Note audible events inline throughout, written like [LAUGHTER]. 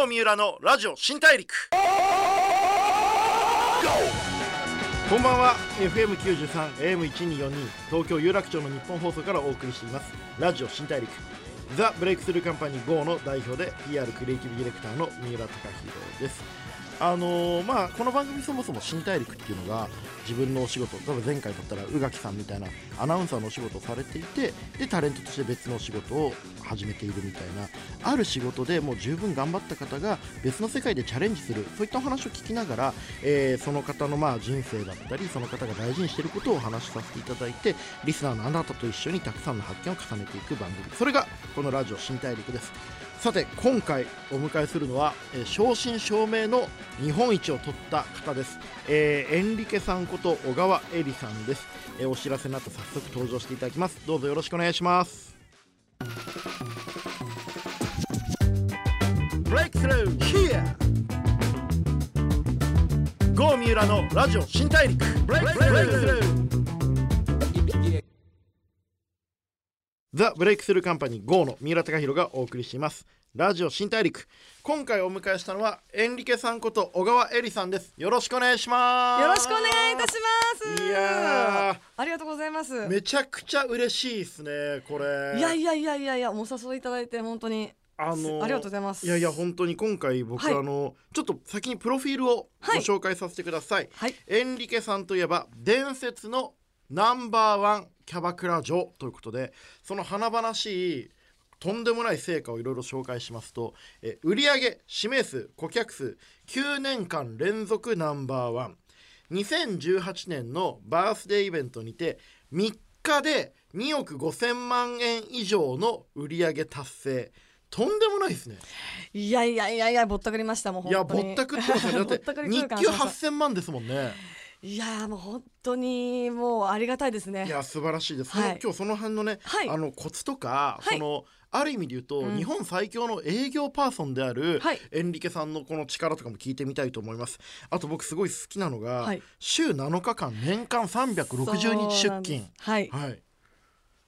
郷三浦のラジオ新大陸。こんばんは。FM93 AM1242 東京有楽町の日本放送からお送りしています。ラジオ新大陸。ザ・ブレイクスルーカンパニー GO の代表で PR クリエイティブディレクターの三浦貴博です。あのー、まあこの番組そもそも新大陸っていうのが自分のお仕事例えば前回だったら宇垣さんみたいなアナウンサーのお仕事をされていてでタレントとして別のお仕事を始めているみたいなある仕事でもう十分頑張った方が別の世界でチャレンジするそういったお話を聞きながら、えー、その方のまあ人生だったりその方が大事にしていることをお話しさせていただいてリスナーのあなたと一緒にたくさんの発見を重ねていく番組。それがこのラジオ新大陸です。さて今回お迎えするのは、えー、正真正銘の日本一を取った方です、えー、エンリケさんこと小川恵里さんです、えー、お知らせの後早速登場していただきます。どうぞよろしくお願いします。ブレイクスルー Here ゴー三浦のラジオ新大陸。ブレイクスルーザ・ブレイクスルーカンパニー GO の三浦貴大がお送りします。ラジオ新大陸。今回お迎えしたのはエンリケさんこと小川恵里さんです。よろしくお願いします。よろしくお願いいたします。いやありがとうございます。めちゃくちゃ嬉しいですねこれ。いやいやいやいやいやお誘いいただいて本当に。あのありがとうございます。いやいや本当に今回僕、はい、あのちょっと先にプロフィールをご紹介させてください、はい、エンリケさんといえば伝説のナンバーワンキャバクラ女ということでその華々しいとんでもない成果をいろいろ紹介しますとえ売上指名数顧客数9年間連続ナンバーワン。2018年のバースデーイベントにて3日で2億5000万円以上の売上達成。とんでもないですね。いやいやいやいやぼったくりましたもんいやぼったくってますねだって [LAUGHS] 日給8000万ですもんねいやもう本当にもうありがたいですね。いや素晴らしいです。はい、今日その辺のね、はい、あのコツとか、はい、そのある意味で言うと、うん、日本最強の営業パーソンである、エンリケさんのこの力とかも聞いてみたいと思います。あと僕すごい好きなのが、週7日間年間360日出勤。はい。はい。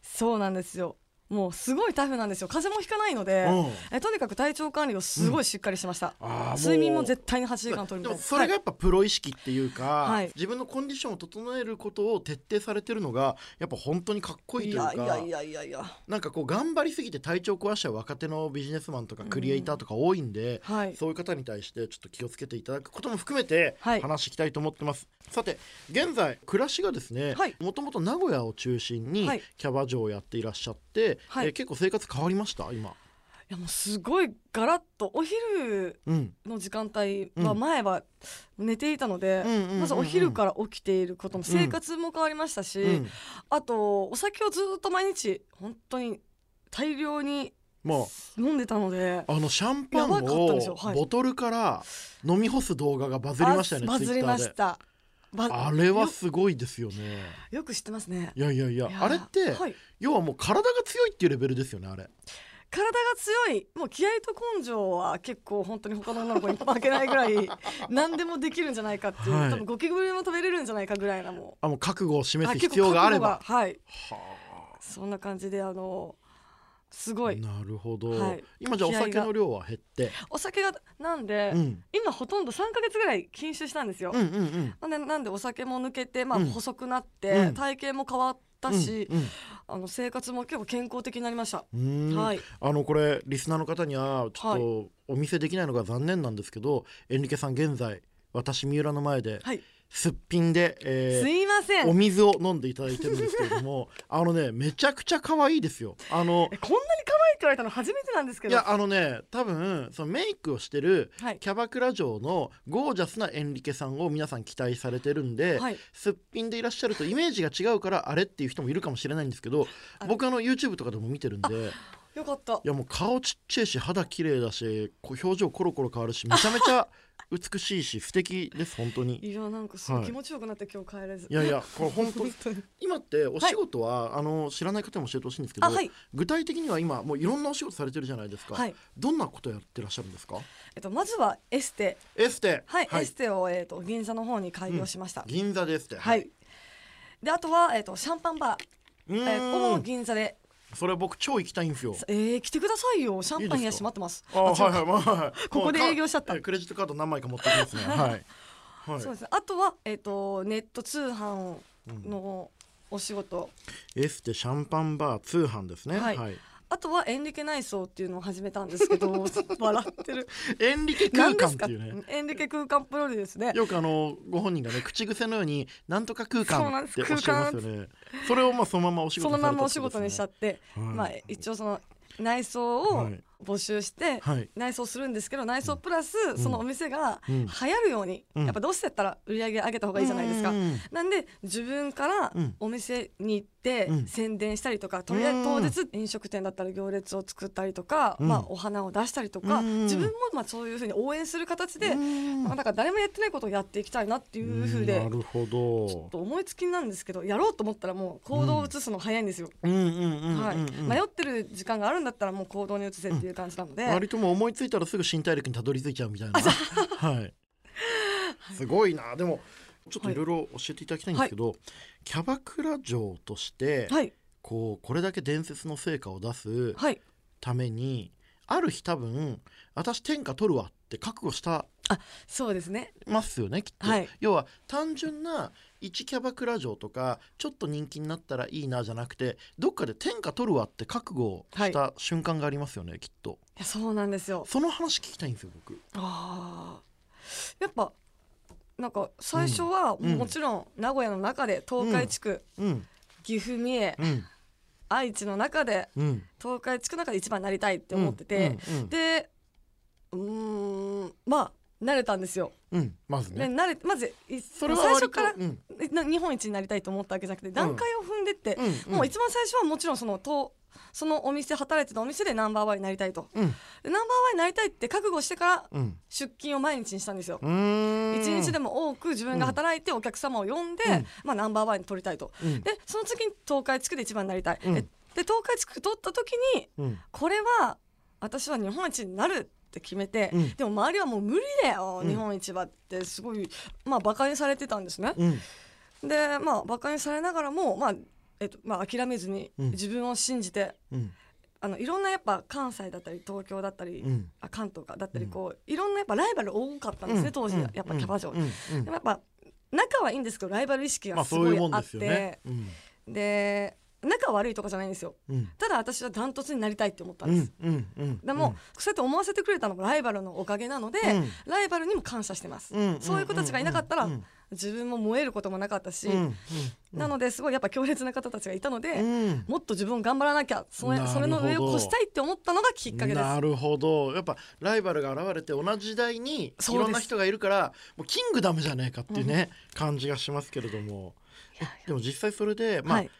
そうなんですよ。もうすごいタフなんですよ。風邪もひかないので、うん、えとにかく体調管理をすごいしっかりしました、うん、睡眠も絶対に8時間取るみたいそれがやっぱプロ意識っていうか、はい、自分のコンディションを整えることを徹底されてるのがやっぱ本当にかっこいいというかいやいやいやいやなんかこう頑張りすぎて体調壊しちゃう若手のビジネスマンとかクリエイターとか多いんで、うん。はい、そういう方に対してちょっと気をつけていただくことも含めて話していきたいと思ってます、はい、さて現在暮らしがですねもともと名古屋を中心にキャバ嬢をやっていらっしゃって、はい、え結構生活活変わりました？今。いやもうすごいガラッと。お昼の時間帯は前は寝ていたので、まずお昼から起きていることも生活も変わりましたし、うん、あとお酒をずっと毎日本当に大量に飲んでたので、あ、のシャンパンをボトルから飲み干す動画がバズりましたよねバズりましたあれはすごいですよね。よく知ってますね。いやいやいやあれって、はい、要はもう体が強いっていうレベルですよねあれ。体が強い。もう気合と根性は結構本当に他の女の子に負けないぐらい何でもできるんじゃないかっていう、はい、多分ゴキブリも食べれるんじゃないかぐらいなもう。あもう覚悟を示す必要があれば。はい。そんな感じであのすごい。なるほど、はい、今じゃお酒の量は減って。お酒がなんで、うん、今ほとんど3か月ぐらい禁酒したんですよ、うんうんうん、なんでなんでお酒も抜けて、まあ、細くなって、うん、体型も変わったし、うんうん、あの生活も結構健康的になりました。はい。あのこれリスナーの方にはちょっとお見せできないのが残念なんですけど、はい、エンリケさん現在私三浦の前で、はいすっぴんで、えー、すいません。お水を飲んでいただいてるんですけれども [LAUGHS] あのねめちゃくちゃ可愛いですよ。あのこんなに可愛いって言われたの初めてなんですけど。いやあのね多分そのメイクをしてるキャバクラ嬢のゴージャスなエンリケさんを皆さん期待されてるんで、はい、すっぴんでいらっしゃるとイメージが違うからあれっていう人もいるかもしれないんですけど僕あの YouTube とかでも見てるんでよかった。いやもう顔ちっちゃいし肌綺麗だし表情コロコロ変わるしめちゃめちゃ美しいし素敵です。本当に。いやなんかすごい。気持ちよくなって、今日帰れず。いやいやこれ本当今ってお仕事は、はい、あの知らない方にも教えてほしいんですけど、はい、具体的には今もういろんなお仕事されてるじゃないですか、はい、どんなことやってらっしゃるんですか？えっとまずはエステエステはい、エステをえっと銀座の方に開業しました、うん、銀座でエステはい、であとはえっとシャンパンバー。えー、ここも銀座でそれ僕超行きたいんですよ。えー、来てくださいよ。シャンパン冷やし待ってます。あはいはい。はい、[LAUGHS] ここで営業しちゃった。クレジットカード何枚か持ってきますね。[LAUGHS] はい、はい、そうですね。あとはえっ、ー、とネット通販のお仕事、うん、エステシャンパンバー通販ですね。はい、はいあとはエンリケ内装っていうのを始めたんですけど [LAUGHS] 笑ってる。エンリケ空間っていうね。エンリケ空間プロですね。よくあのご本人がね口癖のようになんとか空間っておっしゃいますよね。それをまあそのままお仕事、ね、そのままお仕事にしちゃって、はい、まあ一応その内装を募集して内装するんですけど、内装プラスそのお店が流行るように、やっぱどうしてやったら売り上げ上げた方がいいじゃないですか、なんで自分からお店に行って宣伝したりとか、とりあえず当日飲食店だったら行列を作ったりとか、まあ、お花を出したりとか、自分もまあそういうふうに応援する形で、まあ、なんか誰もやってないことをやっていきたいなっていうふうで、なるほど。ちょっと思いつきなんですけどやろうと思ったらもう行動を移すの早いんですよ。迷ってる時間があるんだったらもう行動に移せっていう感じなので、割とも思いついたらすぐ新大陸にたどり着いちゃうみたいな。はい。すごいな。でもちょっといろいろ教えていただきたいんですけど、はい、キャバクラ嬢として、はい、こうこれだけ伝説の成果を出すために、ある日多分私天下取るわって覚悟したあそうですね。ますよねきっと、はい、要は単純な1キャバクラ嬢とかちょっと人気になったらいいなじゃなくてどっかで天下取るわって覚悟した瞬間がありますよね、はい、きっと。いやそうなんですよ。その話聞きたいんですよ僕。あやっぱなんか最初はもちろん名古屋の中で東海地区、うん、岐阜三重、うん。愛知の中で、東海地区の中で一番になりたいって思ってて、でうんまあ慣れたんですよ。うん、まずね。慣れまずそれは最初から、うん、日本一になりたいと思ったわけじゃなくて段階を踏んでって、うん、もう一番最初はもちろんそのとそのお店働いてたお店でナンバーワンになりたいと、うん、ナンバーワンになりたいって覚悟してから出勤を毎日にしたんですよ。一日でも多く自分が働いてお客様を呼んで、まあ、ナンバーワンに取りたいと、でその次に東海地区で一番になりたい、で東海地区取った時に、これは私は日本一になるって決めて、うん、でも周りはもう無理だよ、日本一はってすごいまあ馬鹿にされてたんですね。でまあ馬鹿にされながらもまあえっとまあ、諦めずに自分を信じて、あのいろんなやっぱ関西だったり東京だったり、うん、あ関東かだったりこう、いろんなやっぱライバル多かったんですね、当時やっぱキャバ嬢、でもやっぱ仲はいいんですけどライバル意識がすごいあって、で仲悪いとかじゃないんですよ、うん、ただ私はダントツになりたいって思ったんです、うんうん、でも、そうやって思わせてくれたのもライバルのおかげなので、ライバルにも感謝してます、そういう子たちがいなかったら、自分も燃えることもなかったし、なのですごいやっぱ強烈な方たちがいたので、もっと自分頑張らなきゃそれそれの上を越したいって思ったのがきっかけです。なるほど。やっぱライバルが現れて同じ時代にいろんな人がいるからもうキングダムじゃねえかっていうね、感じがしますけれども。でも実際それでまあ、はい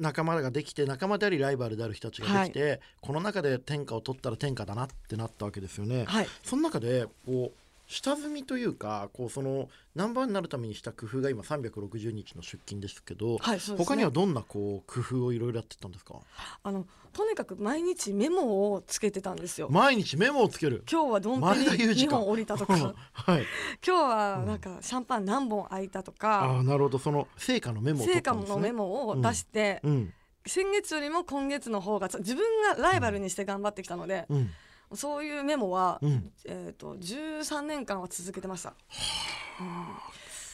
仲間ができて仲間でありライバルである人たちができて、はい、この中で天下を取ったら天下だなってなったわけですよね。はい、その中でこう下積みというかこうそのナンバーになるためにした工夫が今360日の出勤ですけど、はいね、他にはどんなこう工夫をいろいろやってたんですか？あのとにかく毎日メモをつけてたんですよ。毎日メモをつける？今日はどんぶり2本降りたとか、はい、今日はなんかシャンパン何本開いたとか、うん、あなるほど。その成果のメモを、ね、成果のメモを出して、うん。うん。先月よりも今月の方が自分がライバルにして頑張ってきたので、うん、そういうメモは、うん、えーと、13年間は続けてました。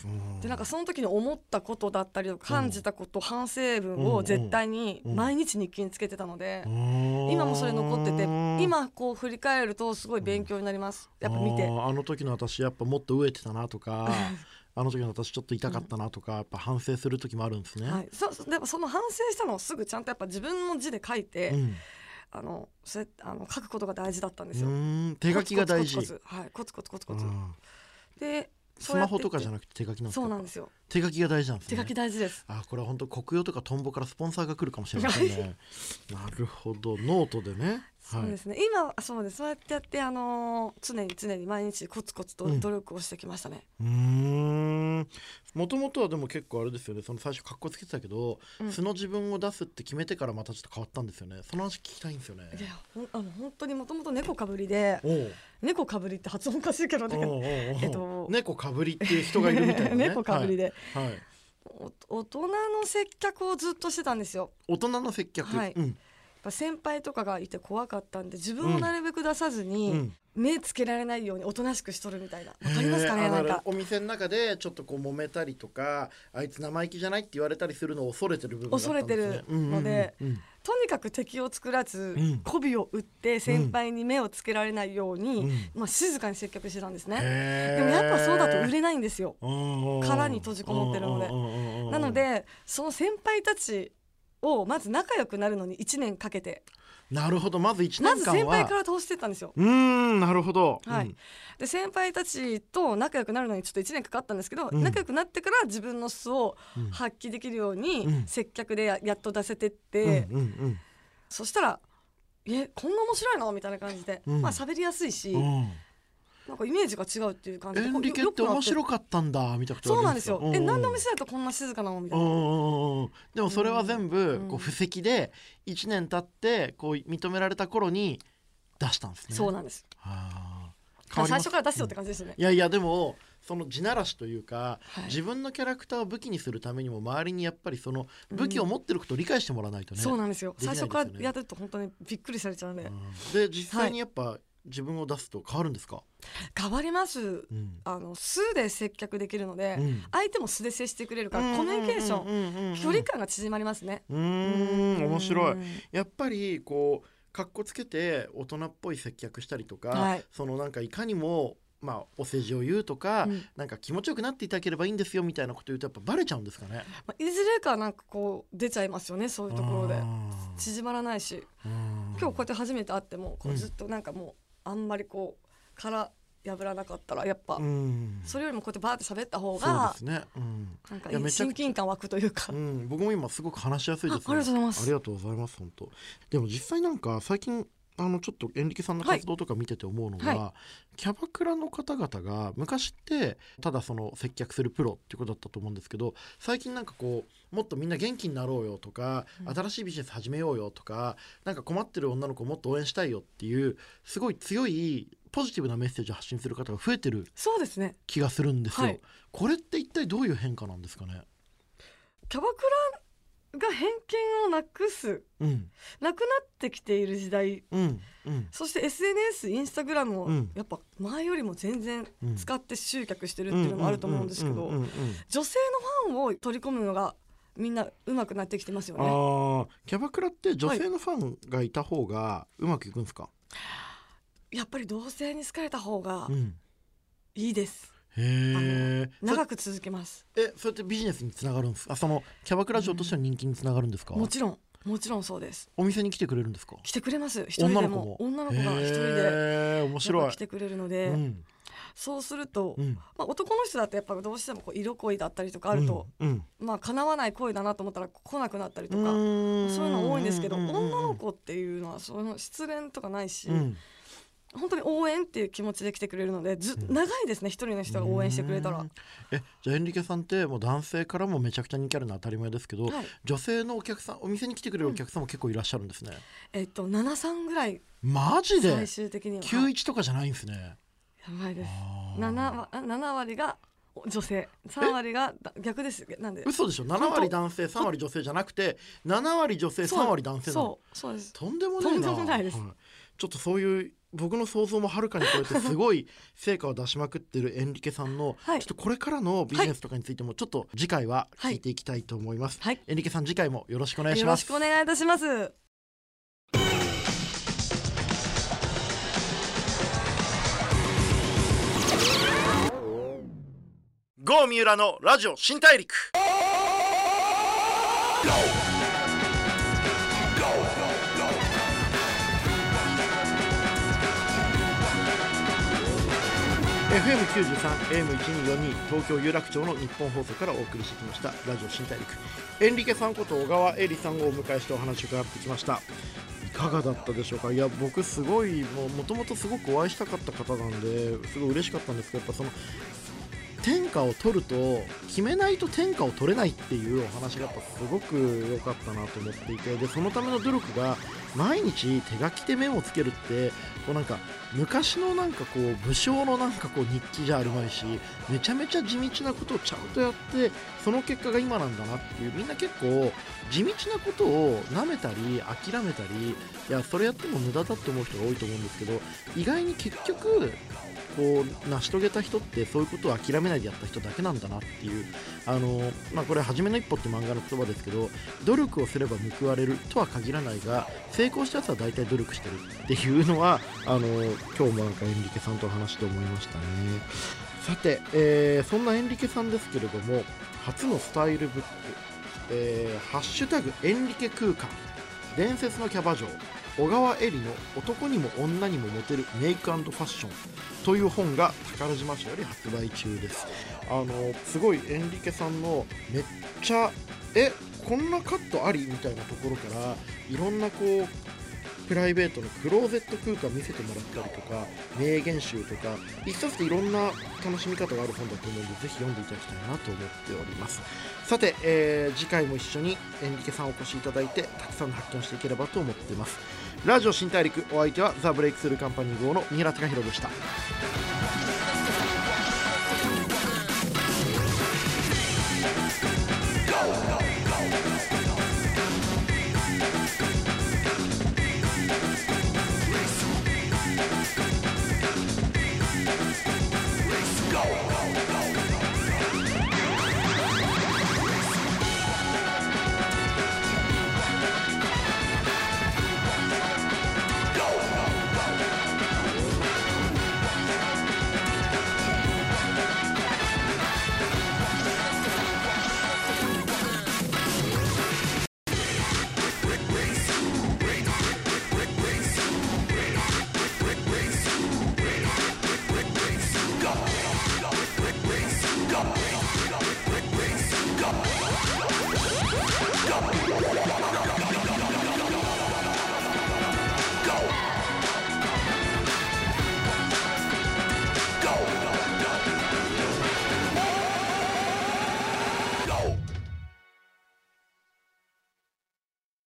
うん、でなんかその時に思ったことだったり感じたこと、反省文を絶対に毎日日記につけてたので、今もそれ残ってて今こう振り返るとすごい勉強になります。やっぱ見て。あの時の私やっぱもっと飢えてたなとか [LAUGHS] あの時の私ちょっと痛かったなとか、やっぱ反省する時もあるんですね。はい、そでもその反省したのをすぐちゃんとやっぱ自分の字で書いて、うん、あのそれあの書くことが大事だったんですよ。手書きが大事。はいコツコツコツコツ。でスマホとかじゃなくて手書きなんですそうなんですよ。手書きが大事なんですね。手書き大事です。あこれは本当国用とかトンボからスポンサーが来るかもしれませんね。なるほど。ノートでね。そうですね、はい、今そうです。そうやってやってあのー、常に常に毎日コツコツと努力をしてきましたね。うん。もともとはでも結構あれですよね。その最初かっこつけてたけど、うん、素の自分を出すって決めてからまたちょっと変わったんですよね。その話聞きたいんですよね。いやほんあの本当にもともと猫かぶりで猫かぶりって発音おかしいけどね。えっと。猫かぶりっていう人がいるみたいな、ね、[LAUGHS] 猫かぶりで、はい、はい。大人の接客をずっとしてたんですよ。大人の接客？はい、うん。先輩とかがいて怖かったんで自分をなるべく出さずに、うん。目つけられないようにおとなしくしとるみたいな。わかりますかねなんか。お店の中でちょっとこう揉めたりとかあいつ生意気じゃないって言われたりするのを恐れてる部分、ね、恐れてるので、うんうんうんとにかく敵を作らず、うん、媚びを打って先輩に目をつけられないように、うん、まあ、静かに接客してたんですね。でもやっぱそうだと売れないんですよ。殻に閉じこもってるので。なのでその先輩たちをまず仲良くなるのに1年かけてなるほど。まず1年間は。まず先輩から通してたんですよ。うんなるほど、はい、で先輩たちと仲良くなるのにちょっと1年かかったんですけど、うん、仲良くなってから自分の素を発揮できるように接客でやっと出せてって、うんうんうん、そしたら「えこんな面白いの?」みたいな感じで、まあ喋りやすいし、なんかイメージが違うっていう感じで。エンリケって面白かったんだみたいなそうなんですよ。え何でもしてるとこんな静かなのみたいな。でもそれは全部こう布石で1年経ってこう認められた頃に出したんですね。そうなんです。最初から出すよって感じですね、いやいやでもその地ならしというか、はい、自分のキャラクターを武器にするためにも周りにやっぱりその武器を持ってることを理解してもらわないとね、うん、そうなんですよ、ね、最初からやると本当にびっくりされちゃうね、うん、で実際にやっぱ、自分を出すと変わるんですか？変わります、うん、あの素で接客できるので、うん、相手も素で接してくれるからコミュニケーション距離感が縮まりますね。うん面白い。やっぱりこうかっこつけて大人っぽい接客したりとか、はい、そのなんかいかにもまあ、お世辞を言うとか、うん、なんか気持ちよくなっていただければいいんですよみたいなこと言うとやっぱバレちゃうんですかね、まあ、いずれかなんかこう出ちゃいますよねそういうところで。縮まらないし。今日こうやって初めて会ってもこうずっとなんかもうあんまりこう殻破らなかったらやっぱ、それよりもこうやってバーって喋った方がそうですね、うん、なんか親近感湧くというか、うん、僕も今すごく話しやすいです、ね、ありがとうございます。ありがとうございます本当。でも実際なんか最近あのちょっとエンリケさんの活動とか見てて思うのが、はい、キャバクラの方々が昔ってただその接客するプロっていうことだったと思うんですけど最近なんかこうもっとみんな元気になろうよとか、うん、新しいビジネス始めようよとかなんか困ってる女の子をもっと応援したいよっていうすごい強いポジティブなメッセージを発信する方が増えてるそうですね。気がするんですよ。はい、これって一体どういう変化なんですかね？キャバクラが偏見をなくす、うん、なくなってきている時代、うん。うん、そして SNS インスタグラムをやっぱ前よりも全然使って集客してるっていうのもあると思うんですけど女性のファンを取り込むのがみんな上手くなってきてますよね。あキャバクラって女性のファンがいた方がうまくいくんですか、はい、やっぱり同性に好かれた方がいいです、へえ長く続けます。えそうやってビジネスにつながるんですか？そのキャバクラ嬢としての人気につながるんですか、もちろんもちろんそうです。お店に来てくれるんですか？来てくれます。一人でも。女の子が一人で。面白い。来てくれるので、うん、そうすると、うん、まあ、男の人だとやっぱどうしてもこう色恋だったりとかあると、うん、まあ叶わない恋だなと思ったら来なくなったりとかそういうの多いんですけど女の子っていうのはその失恋とかないし、本当に応援っていう気持ちで来てくれるのでず、長いですね一人の人が応援してくれたら。えじゃあエンリケさんってもう男性からもめちゃくちゃ人気あるのは当たり前ですけど、はい、女性のお客さんお店に来てくれるお客さんも結構いらっしゃるんですね、うん、えっと73ぐらい。マジで？最終的には。91とかじゃないんですね。やばいです。7, 7割が女性。3割が逆です。なんで。嘘でしょ？7割男性3割女性じゃなくて7割女性3割男性なの？そうそうです。とんでもないな。とんでもないです、はい、ちょっとそういう僕の想像もはるかに超えてすごい成果を出しまくってるエンリケさんの、はい、ちょっとこれからのビジネスとかについてもちょっと次回は聞いていきたいと思います、はい、エンリケさん次回もよろしくお願いします。よろしくお願いいたします。ゴー三浦のラジオ新大陸 FM93、AM1242 東京有楽町の日本放送からお送りしてきましたラジオ新大陸。エンリケさんこと小川恵里さんをお迎えしてお話を伺ってきました。いかがだったでしょうか？いや僕すごいもともとすごくお会いしたかった方なんですごい嬉しかったんですけどやっぱその天下を取ると決めないと天下を取れないっていうお話がやっぱすごく良かったなと思っていてでそのための努力が毎日手書きでメモをつけるってこうなんか昔のなんかこう武将のなんかこう日記じゃあるまいしめちゃめちゃ地道なことをちゃんとやってその結果が今なんだなっていうみんな結構地道なことをなめたり諦めたりいやそれやっても無駄だって思う人が多いと思うんですけど意外に結局こう成し遂げた人ってそういうことを諦めないでやった人だけなんだなっていうあの、まあ、これ「はじめの一歩」って漫画の言葉ですけど努力をすれば報われるとは限らないが成功したやつは大体努力してるっていうのはあの今日もなんかエンリケさんと話して思いましたね。さて、えー、そんなエンリケさんですけれども初のスタイルブック「えー、ハッシュタグエンリケ空間伝説のキャバ嬢。小川恵里の「男にも女にもモテるメイクファッション」という本が宝島社より発売中です。あのすごいエンリケさんのめっちゃえこんなカットあり？みたいなところからいろんなこうプライベートのクローゼット空間見せてもらったりとか名言集とか一冊でいろんな楽しみ方がある本だと思うのでぜひ読んでいただきたいなと思っております。さて、えー、次回も一緒にエンリケさんお越しいただいてたくさんの発見していければと思っています。ラジオ新大陸お相手はザ・ブレイクスルーカンパニー号の三浦貴弘でした。